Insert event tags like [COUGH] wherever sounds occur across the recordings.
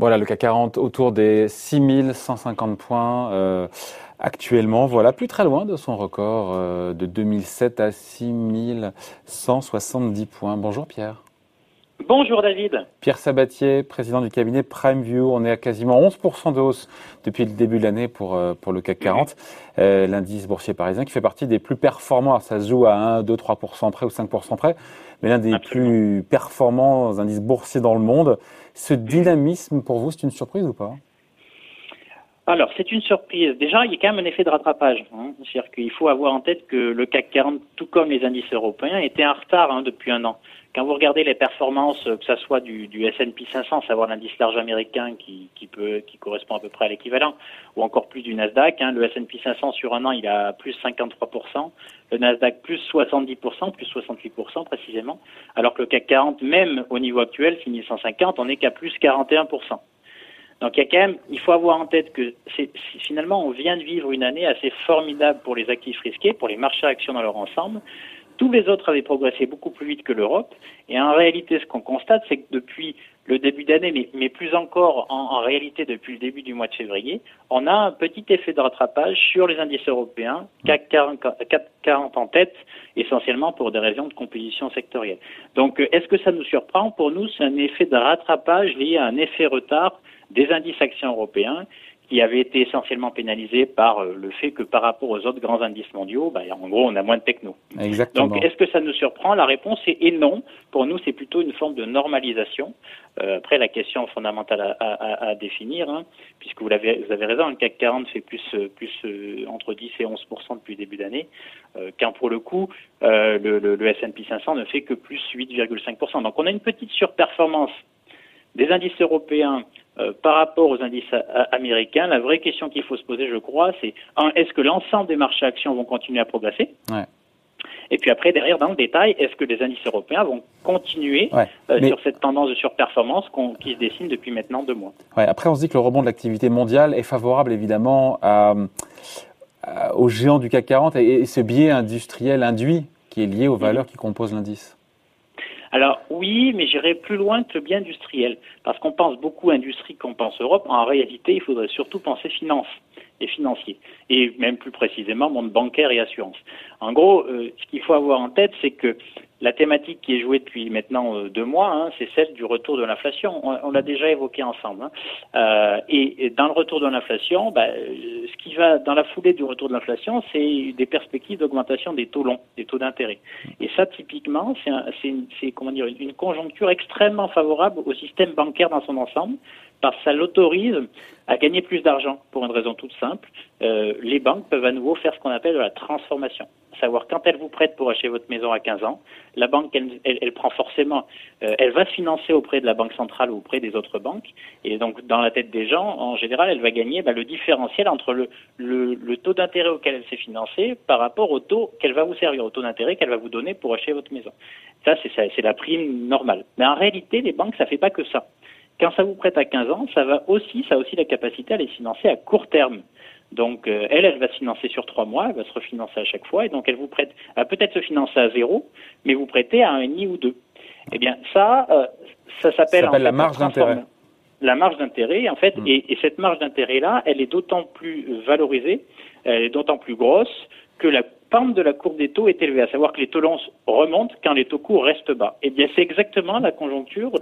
Voilà, le CAC 40 autour des 6150 points euh, actuellement. Voilà, plus très loin de son record euh, de 2007 à 6170 points. Bonjour Pierre. Bonjour David. Pierre Sabatier, président du cabinet PrimeView. On est à quasiment 11% de hausse depuis le début de l'année pour, euh, pour le CAC 40. Euh, L'indice boursier parisien qui fait partie des plus performants. ça se joue à 1, 2, 3% près ou 5% près. Mais l'un des plus performants indices boursiers dans le monde. Ce dynamisme, pour vous, c'est une surprise ou pas? Alors, c'est une surprise. Déjà, il y a quand même un effet de rattrapage. Hein. C'est-à-dire qu'il faut avoir en tête que le CAC 40, tout comme les indices européens, était en retard hein, depuis un an. Quand vous regardez les performances, que ce soit du, du S&P 500, savoir l'indice large américain qui, qui, peut, qui correspond à peu près à l'équivalent, ou encore plus du Nasdaq, hein, le S&P 500 sur un an, il a plus 53%, le Nasdaq plus 70%, plus 68% précisément, alors que le CAC 40, même au niveau actuel, 6150, on n'est qu'à plus 41%. Donc il y a quand même, il faut avoir en tête que finalement on vient de vivre une année assez formidable pour les actifs risqués, pour les marchés actions dans leur ensemble. Tous les autres avaient progressé beaucoup plus vite que l'Europe. Et en réalité, ce qu'on constate, c'est que depuis le début d'année, mais, mais, plus encore en, en, réalité depuis le début du mois de février, on a un petit effet de rattrapage sur les indices européens, CAC 40, 40 en tête, essentiellement pour des raisons de composition sectorielle. Donc, est-ce que ça nous surprend? Pour nous, c'est un effet de rattrapage lié à un effet retard des indices actions européens qui avaient été essentiellement pénalisés par euh, le fait que par rapport aux autres grands indices mondiaux, bah, en gros, on a moins de techno. Exactement. Donc, est-ce que ça nous surprend La réponse est non. Pour nous, c'est plutôt une forme de normalisation. Euh, après, la question fondamentale à, à, à définir, hein, puisque vous avez, vous avez raison, le CAC 40 fait plus, euh, plus euh, entre 10 et 11 depuis le début d'année, euh, quand pour le coup, le, le, le S&P 500 ne fait que plus 8,5% Donc, on a une petite surperformance des indices européens euh, par rapport aux indices américains, la vraie question qu'il faut se poser, je crois, c'est est-ce que l'ensemble des marchés actions vont continuer à progresser? Ouais. Et puis après, derrière, dans le détail, est-ce que les indices européens vont continuer euh, sur cette tendance de surperformance qui se dessine depuis maintenant deux mois? Ouais. Après, on se dit que le rebond de l'activité mondiale est favorable évidemment aux géants du CAC 40 et, et ce biais industriel induit qui est lié aux valeurs qui composent l'indice. Alors oui, mais j'irai plus loin que le bien industriel, parce qu'on pense beaucoup industrie qu'on pense Europe. En réalité, il faudrait surtout penser finance et financier, et même plus précisément monde bancaire et assurance. En gros, euh, ce qu'il faut avoir en tête, c'est que la thématique qui est jouée depuis maintenant euh, deux mois, hein, c'est celle du retour de l'inflation. On, l'a déjà évoqué ensemble. Hein. Euh, et, dans le retour de l'inflation, bah, ce qui va dans la foulée du retour de l'inflation, c'est des perspectives d'augmentation des taux longs, des taux d'intérêt. Et ça, typiquement, c'est dire une conjoncture extrêmement favorable au système bancaire dans son ensemble, parce que ça l'autorise à gagner plus d'argent pour une raison toute simple. Euh, les banques peuvent à nouveau faire ce qu'on appelle la transformation. Savoir quand elles vous prêtent pour acheter votre maison à 15 ans, la banque, elle, elle, prend forcément, euh, elle va se financer auprès de la banque centrale ou auprès des autres banques. Et donc, dans la tête des gens, en général, elle va gagner bah, le différentiel entre le taux d'intérêt auquel elle s'est financée par rapport au taux qu'elle va vous servir, au taux d'intérêt qu'elle va vous donner pour acheter votre maison. Ça, c'est la prime normale. Mais en réalité, les banques, ça fait pas que ça. Quand ça vous prête à 15 ans, ça va aussi, ça a aussi la capacité à les financer à court terme. Donc euh, elle, elle va se financer sur trois mois, elle va se refinancer à chaque fois, et donc elle vous prête, elle peut-être se financer à zéro, mais vous prêtez à un et ou deux. Eh bien ça, euh, ça s'appelle la marge d'intérêt. La marge d'intérêt, en fait, mm. et, et, cette marge d'intérêt-là, elle est d'autant plus valorisée, elle est d'autant plus grosse que la pente de la courbe des taux est élevée, à savoir que les taux longs remontent quand les taux courts restent bas. Eh bien, c'est exactement la conjoncture,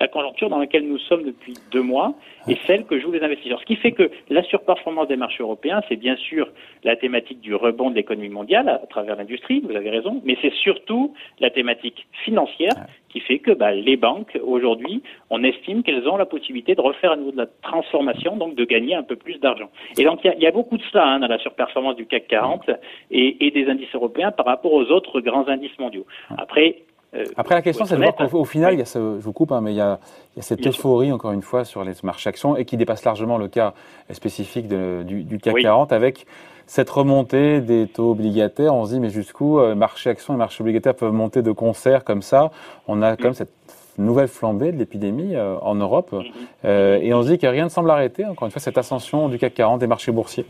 la, conjoncture dans laquelle nous sommes depuis deux mois et celle que jouent les investisseurs. Ce qui fait que la surperformance des marchés européens, c'est bien sûr la thématique du rebond de l'économie mondiale à, travers l'industrie, vous avez raison, mais c'est surtout la thématique financière qui fait que bah, les banques, aujourd'hui, on estime qu'elles ont la possibilité de refaire à nouveau de la transformation, donc de gagner un peu plus d'argent. Et donc, il y, a beaucoup de cela hein, dans la surperformance du CAC 40 et, et des indices européens par rapport aux autres grands indices mondiaux. Après, euh, Après, la question, c'est de voir qu'au final, il y a ce, je vous coupe, hein, mais il y, a, il y a cette euphorie, encore une fois, sur les marchés actions et qui dépasse largement le cas spécifique de, du, du, CAC 40 avec cette remontée des taux obligataires. On se dit, mais jusqu'où euh, marché actions et marché obligataires peuvent monter de concert comme ça? On a comme cette nouvelle flambée de l'épidémie euh, en Europe. Mhm. Euh, et on se dit que rien ne semble arrêter, encore une fois, cette ascension du CAC 40, des marchés boursiers.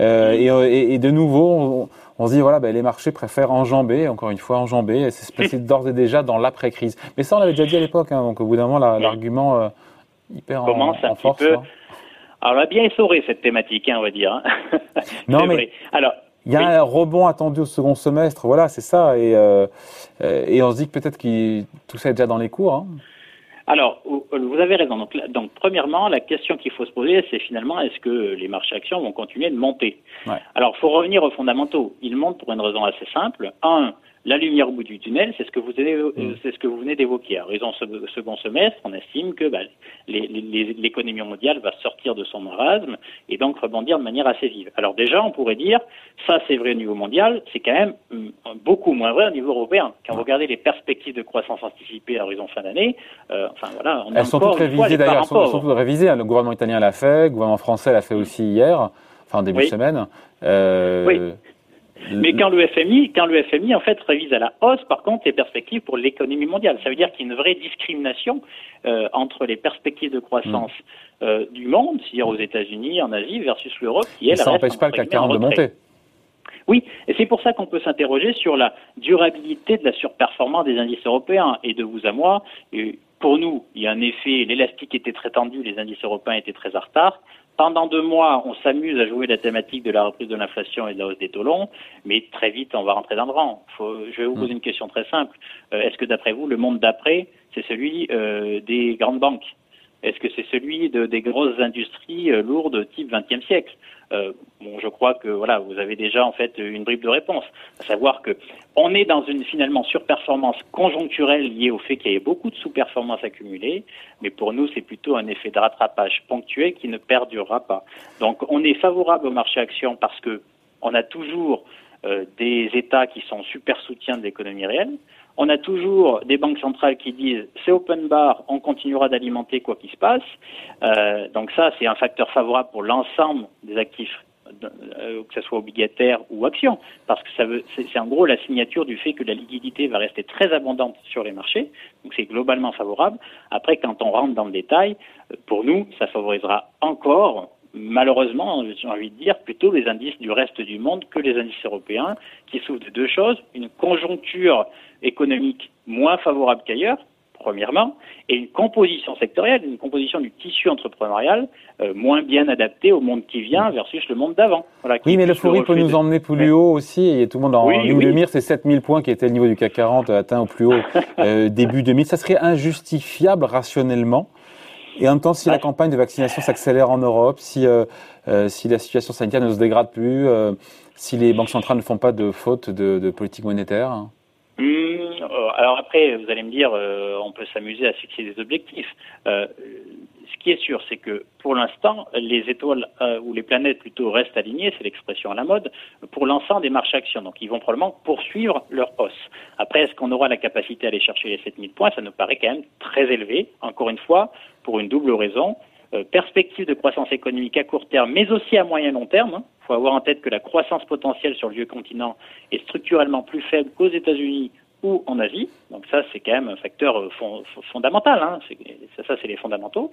Euh, mhm. et, et, de nouveau, on, se dit, voilà, ben, les marchés préfèrent enjamber, encore une fois, enjamber, et c'est [LAUGHS] se placer d'ores et déjà dans l'après-crise. Mais ça, on l'avait déjà dit à l'époque, hein, donc au bout d'un moment, l'argument hyper commence en, un petit peu. Hein. Alors, on a bien essoré cette thématique, hein, on va dire. Hein. non, [LAUGHS] mais alors. Il y a un rebond attendu au second semestre, voilà, c'est ça, et, euh, et on se dit que peut-être que tout ça est déjà dans les cours. Hein. Alors, vous avez raison. Donc, donc premièrement, la question qu'il faut se poser, c'est finalement, est-ce que les marchés actions vont continuer de monter? Alors, il faut revenir aux fondamentaux. Ils montent pour une raison assez simple. Un, la lumière au bout du tunnel, c'est ce que vous mm. c'est ce que vous venez d'évoquer. À raison second semestre, on estime que bah, l'économie mondiale va sortir de son marasme et donc rebondir de manière assez vive. Alors déjà, on pourrait dire, ça c'est vrai au niveau mondial, c'est quand même mm, beaucoup moins vrai au niveau européen. Quand vous regardez les perspectives de croissance anticipées à horizon fin d'année, euh, enfin voilà, on elles sont toutes révisées d'ailleurs, elles sont, toutes révisées. Le gouvernement italien l'a fait, le gouvernement français l'a fait aussi hier, enfin en début de semaine. Euh, oui. Mais quand le FMI, quand le FMI en fait révise à la hausse, par contre, les perspectives pour l'économie mondiale, ça veut dire qu'il y a une vraie discrimination euh, entre les perspectives de croissance mm. euh, du monde, c'est-à-dire aux États-Unis, en Asie, versus l'Europe, qui elle ça n'empêche pas le CAC 40 de monter. Oui, et c'est pour ça qu'on peut s'interroger sur la durabilité de la surperformance des indices européens. Et de vous à moi, pour nous, il y a un effet, l'élastique était très tendu, les indices européens étaient très en retard. Pendant deux mois, on s'amuse à jouer la thématique de la reprise de l'inflation et de la hausse des taux longs, mais très vite, on va rentrer dans le rang. je vais vous poser une question très simple. Euh, est-ce que d'après vous, le monde d'après, c'est celui euh, des grandes banques? Est-ce que c'est celui de, des grosses industries euh, lourdes type 20e siècle? Euh, bon, je crois que voilà, vous avez déjà en fait une bribe de réponse, à savoir que on est dans une finalement surperformance conjoncturelle liée au fait qu'il y ait beaucoup de sous-performances accumulées, mais pour nous c'est plutôt un effet de rattrapage ponctuel qui ne perdurera pas. Donc on est favorable au marché action parce que on a toujours des États qui sont super soutiens de l'économie réelle. On a toujours des banques centrales qui disent c'est open bar, on continuera d'alimenter quoi qu'il se passe. Euh, donc ça, c'est un facteur favorable pour l'ensemble des actifs, euh, que ce soit obligataire ou action, parce que ça veut, c'est en gros la signature du fait que la liquidité va rester très abondante sur les marchés. Donc c'est globalement favorable. Après, quand on rentre dans le détail, euh, pour nous, ça favorisera encore malheureusement, j'ai envie de dire, plutôt les indices du reste du monde que les indices européens, qui souffrent de deux choses, une conjoncture économique moins favorable qu'ailleurs, premièrement, et une composition sectorielle, une composition du tissu entrepreneurial euh, moins bien adaptée au monde qui vient versus le monde d'avant. oui, mais le l'euphorie peut nous emmener plus haut aussi, et tout le monde en oui, ligne de mire, c'est 7000 points qui étaient le niveau du CAC 40 atteint au plus haut [LAUGHS] euh, début 2000. Ça serait injustifiable rationnellement et en même temps, si la campagne de vaccination s'accélère en Europe, si, euh, euh, si la situation sanitaire ne se dégrade plus, euh, si les banques centrales ne font pas de faute de, de politique monétaire hein. mmh, Alors après, vous allez me dire, on peut s'amuser à fixer des objectifs ce qui est sûr, c'est que pour l'instant, les étoiles euh, ou les planètes plutôt restent alignées, c'est l'expression à la mode, pour l'ensemble des marchés actions. Donc ils vont probablement poursuivre leur hausse. Après, est-ce qu'on aura la capacité à aller chercher les 7000 points? Ça nous paraît quand même très élevé, encore une fois, pour une double raison. Euh, perspective de croissance économique à court terme, mais aussi à moyen long terme. Il hein. faut avoir en tête que la croissance potentielle sur le vieux continent est structurellement plus faible qu'aux États-Unis ou en Asie. Donc ça, c'est quand même un facteur euh, fondamental. Hein. Ça, ça c'est les fondamentaux.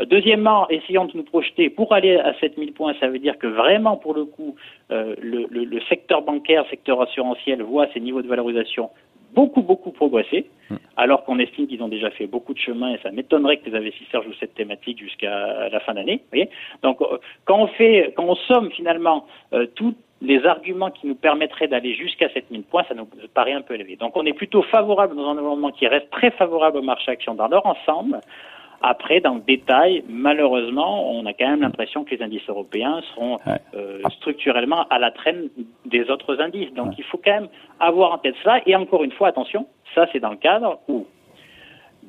Euh, deuxièmement, essayons de nous projeter. Pour aller à 7000 points, ça veut dire que vraiment, pour le coup, euh, le, le, le, secteur bancaire, secteur assurantiel voit ses niveaux de valorisation beaucoup, beaucoup progresser, hmm. alors qu'on estime qu'ils ont déjà fait beaucoup de chemin et ça m'étonnerait que les investisseurs jouent cette thématique jusqu'à la fin d'année. Donc, quand on fait, quand on somme finalement euh, tout les arguments qui nous permettraient d'aller jusqu'à 7000 points, ça nous paraît un peu élevé. Donc on est plutôt favorable dans un environnement qui reste très favorable au marché action dans leur ensemble. Après, dans le détail, malheureusement, on a quand même l'impression que les indices européens seront euh, structurellement à la traîne des autres indices. Donc il faut quand même avoir en tête ça. Et encore une fois, attention, ça c'est dans le cadre où,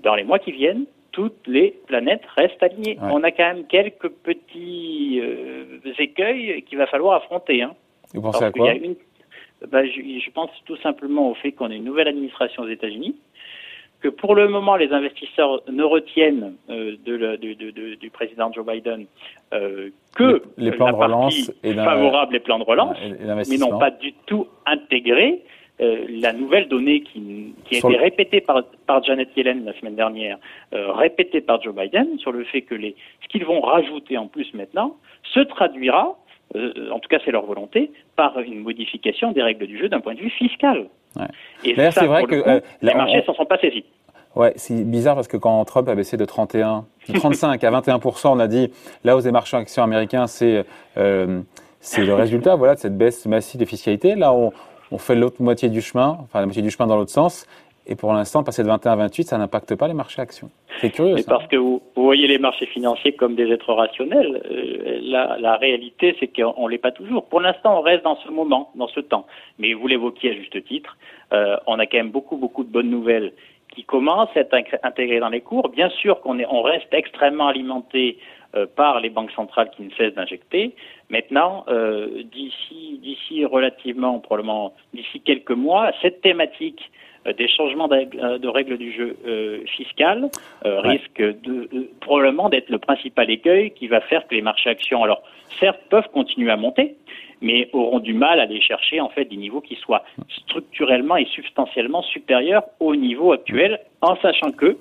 dans les mois qui viennent, toutes les planètes restent alignées. On a quand même quelques petits euh, écueils qu'il va falloir affronter. Hein. Vous pensez à quoi bah, je, pense tout simplement au fait qu'on ait une nouvelle administration aux États-Unis, que pour le moment les investisseurs ne retiennent euh, de, du président Joe Biden euh, que les, plans de relance et favorable les plans de relance, mais n'ont pas du tout intégré euh, la nouvelle donnée qui, qui a été répétée par, par, Janet Yellen la semaine dernière, répétée par Joe Biden, sur le fait que les, ce qu'ils vont rajouter en plus maintenant se traduira euh, en tout cas c'est leur volonté, par une modification des règles du jeu d'un point de vue fiscal. Et ça, c'est vrai que euh, les marchés s'en sont pas saisis. Ouais, c'est bizarre parce que quand Trump a baissé de 31 35 à 21%, on a dit la hausse des marchés actions américains, c'est euh, c'est le résultat voilà, de cette baisse massive de fiscalité. Là, on, on fait l'autre moitié du chemin, enfin la moitié du chemin dans l'autre sens. Et pour l'instant, passer de 21 à 28, ça n'impacte pas les marchés actions. C'est curieux. Mais parce que vous, voyez les marchés financiers comme des êtres rationnels. Euh, la, la, réalité, c'est qu'on ne l'est pas toujours. Pour l'instant, on reste dans ce moment, dans ce temps. Mais vous l'évoquiez à juste titre, euh, on a quand même beaucoup, beaucoup de bonnes nouvelles qui commencent à être intégrées dans les cours. Bien sûr qu'on on reste extrêmement alimenté euh, par les banques centrales qui ne cessent d'injecter. Maintenant, euh, d'ici, d'ici relativement, probablement d'ici quelques mois, cette thématique des changements de règles du jeu fiscal risque de, probablement d'être le principal écueil qui va faire que les marchés actions, alors certes, peuvent continuer à monter, mais auront du mal à aller chercher en fait des niveaux qui soient structurellement et substantiellement supérieurs au niveau actuel, en sachant que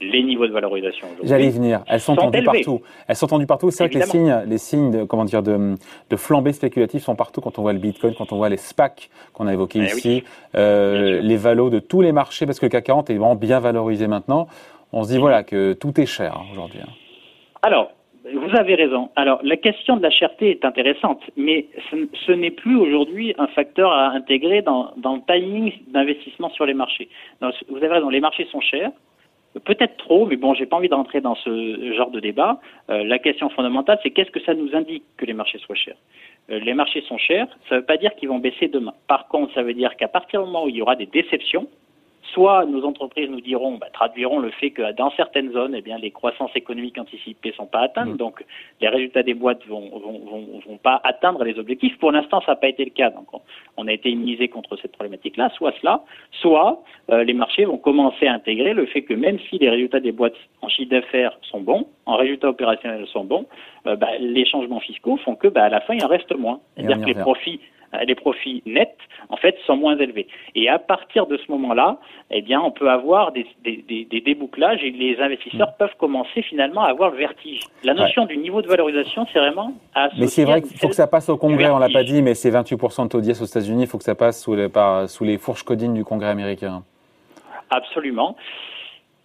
les niveaux de valorisation. J'allais y venir. Elles sont, tendues partout. Elles sont tendues partout. C'est vrai que les signes, les signes de, comment dire, de, de flambée spéculative sont partout quand on voit le Bitcoin, quand on voit les SPAC qu'on a évoqués eh ici, euh, les valos de tous les marchés, parce que le CAC 40 est vraiment bien valorisé maintenant. On se dit, voilà, que tout est cher hein, aujourd'hui. Hein. Alors, vous avez raison. Alors, la question de la cherté est intéressante, mais ce, n'est plus aujourd'hui un facteur à intégrer dans, dans le timing d'investissement sur les marchés. vous avez raison, les marchés sont chers, Peut-être trop, mais bon, j'ai pas envie de rentrer dans ce genre de débat. Euh, la question fondamentale, c'est qu'est-ce que ça nous indique que les marchés soient chers? Euh, Les marchés sont chers, ça ne veut pas dire qu'ils vont baisser demain. Par contre, ça veut dire qu'à partir du moment où il y aura des déceptions, soit nos entreprises nous diront, bah, traduiront le fait que dans certaines zones, eh bien, les croissances économiques anticipées sont pas atteintes, mmh. donc les résultats des boîtes vont, vont, vont, vont pas atteindre les objectifs. Pour l'instant, ça n'a pas été le cas, donc on, a été immunisé contre cette problématique-là. Soit cela, soit euh, les marchés vont commencer à intégrer le fait que même si les résultats des boîtes en chiffre d'affaires sont bons, en résultats opérationnels sont bons, euh, bah, les changements fiscaux font que bah, à la fin, il en reste moins. C'est-à-dire que les profits les profits nets, en fait, sont moins élevés. Et à partir de ce moment-là, eh bien, on peut avoir des, des, des, débouclages et les investisseurs mm. peuvent commencer finalement à avoir le vertige. La notion du niveau de valorisation, c'est vraiment Mais c'est vrai qu'il faut que ça passe au Congrès, on l'a pas dit, mais c'est 28% de taux d'IS aux États-Unis, il faut que ça passe sous les, par, sous les fourches codines du Congrès américain. Absolument.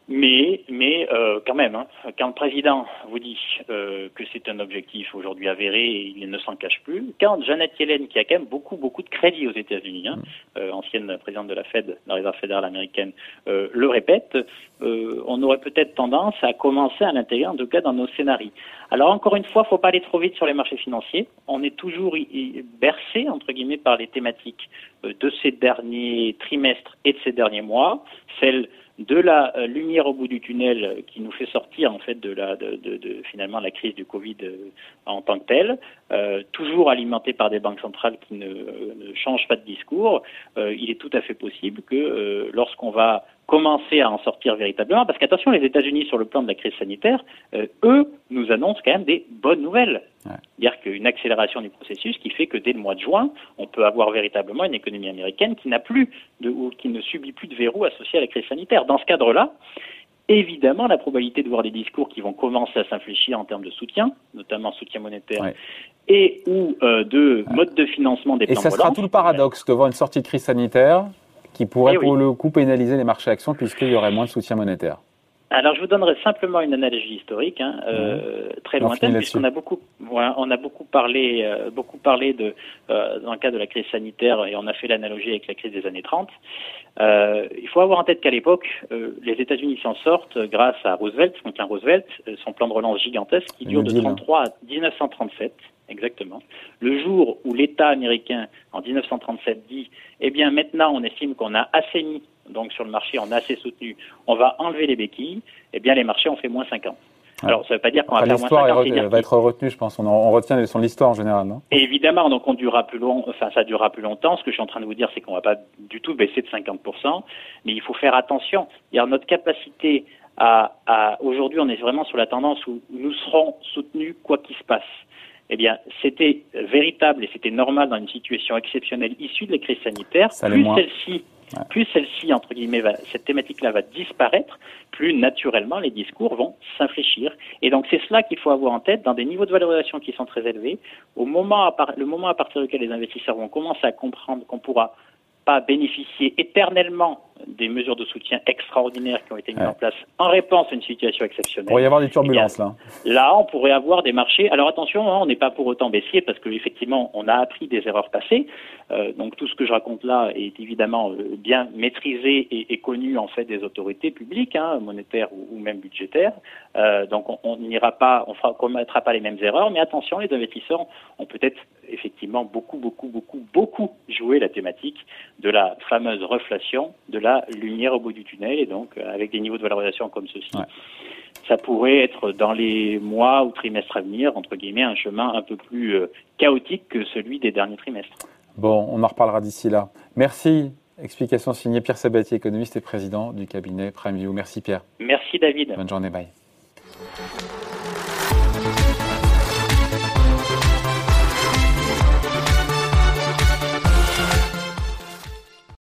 Mais, mais euh, quand même, hein, quand le président vous dit euh, que c'est un objectif aujourd'hui avéré et il ne s'en cache plus, quand Janet Yellen, qui a quand même beaucoup, beaucoup de crédit aux États-Unis, hein, mm. euh, ancienne présidente de la Fed, la Réserve fédérale américaine, euh, le répète, euh, on aurait peut-être tendance à commencer à l'intégrer, en tout cas dans nos scénarios. Alors encore une fois, il ne faut pas aller trop vite sur les marchés financiers. On est toujours bercé, entre guillemets, par les thématiques de ces derniers trimestres et de ces derniers mois, celles de la euh, lumière au bout du tunnel qui nous fait sortir en fait de la de, finalement la crise du Covid euh, en tant que telle, euh, toujours alimenté par des banques centrales qui ne, changent pas de discours, il est tout à fait possible que lorsqu'on va commencer à en sortir véritablement, parce qu'attention, les États-Unis sur le plan de la crise sanitaire, eux nous annoncent quand même des bonnes nouvelles. C'est-à-dire qu'une accélération du processus qui fait que dès le mois de juin, on peut avoir véritablement une économie américaine qui n'a plus de, ou qui ne subit plus de verrou associés à la crise sanitaire. Dans ce cadre-là, évidemment, la probabilité de voir des discours qui vont commencer à s'infléchir en termes de soutien, notamment soutien monétaire, et ou euh, de mode de financement des plans Et ça sera tout le paradoxe de voir une sortie de crise sanitaire qui pourrait eh pour le coup pénaliser les marchés actions puisqu'il y aurait moins de soutien monétaire. Alors, je vous donnerai simplement une analogie historique, hein, euh, très lointaine, puisqu'on a beaucoup, on a beaucoup parlé, euh, beaucoup parlé de, euh, dans le cas de la crise sanitaire, et on a fait l'analogie avec la crise des années 30. Euh, il faut avoir en tête qu'à l'époque, euh, les États-Unis s'en sortent grâce à Roosevelt, Franklin Roosevelt, son plan de relance gigantesque qui dure de 33 à 1937. Exactement. Le jour où l'État américain, en 1937, dit, eh bien maintenant on estime qu'on a assez mis donc sur le marché on a assez soutenu, on va enlever les béquilles, eh bien les marchés ont fait moins 50. Alors, ça ne veut pas dire qu'on va faire moins 50. L'histoire va être retenue, je pense. On, on retient les leçons de l'histoire en général, non? Évidemment, donc on durera plus long, enfin ça durera plus longtemps. Ce que je suis en train de vous dire, c'est qu'on ne va pas du tout baisser de 50%, mais il faut faire attention. Il y a notre capacité à, à aujourd'hui, on est vraiment sur la tendance où nous serons soutenus quoi qu'il se passe. Eh bien, c'était véritable et c'était normal dans une situation exceptionnelle issue de la crise sanitaire. plus celle-ci plus celle-ci, entre guillemets, cette thématique-là va disparaître, plus naturellement les discours vont s'infléchir. Et donc c'est cela qu'il faut avoir en tête dans des niveaux de valorisation qui sont très élevés. Au moment le moment à partir duquel les investisseurs vont commencer à comprendre qu'on ne pourra pas bénéficier éternellement des mesures de soutien extraordinaires qui ont été mises en place en réponse à une situation exceptionnelle. Il pourrait y avoir des turbulences là. Là, on pourrait avoir des marchés. Alors attention, hein, on n'est pas pour autant baissier parce qu'effectivement, on a appris des erreurs passées. Euh, donc tout ce que je raconte là est évidemment euh, bien maîtrisé et, connu en fait des autorités publiques, hein, monétaires ou, même budgétaires. Euh, donc on n'ira pas, on ne commettra pas les mêmes erreurs. Mais attention, les investisseurs ont peut-être effectivement beaucoup, beaucoup, beaucoup, beaucoup joué la thématique de la fameuse reflation, de la lumière au bout du tunnel, et donc euh, avec des niveaux de valorisation comme ceci. Ça pourrait être dans les mois ou trimestres à venir, entre guillemets, un chemin un peu plus euh, chaotique que celui des derniers trimestres. Bon, on en reparlera d'ici là. Merci. Explication signée Pierre Sabatier, économiste et président du cabinet PrimeView. Merci Pierre. Merci David. Bonne journée, bye.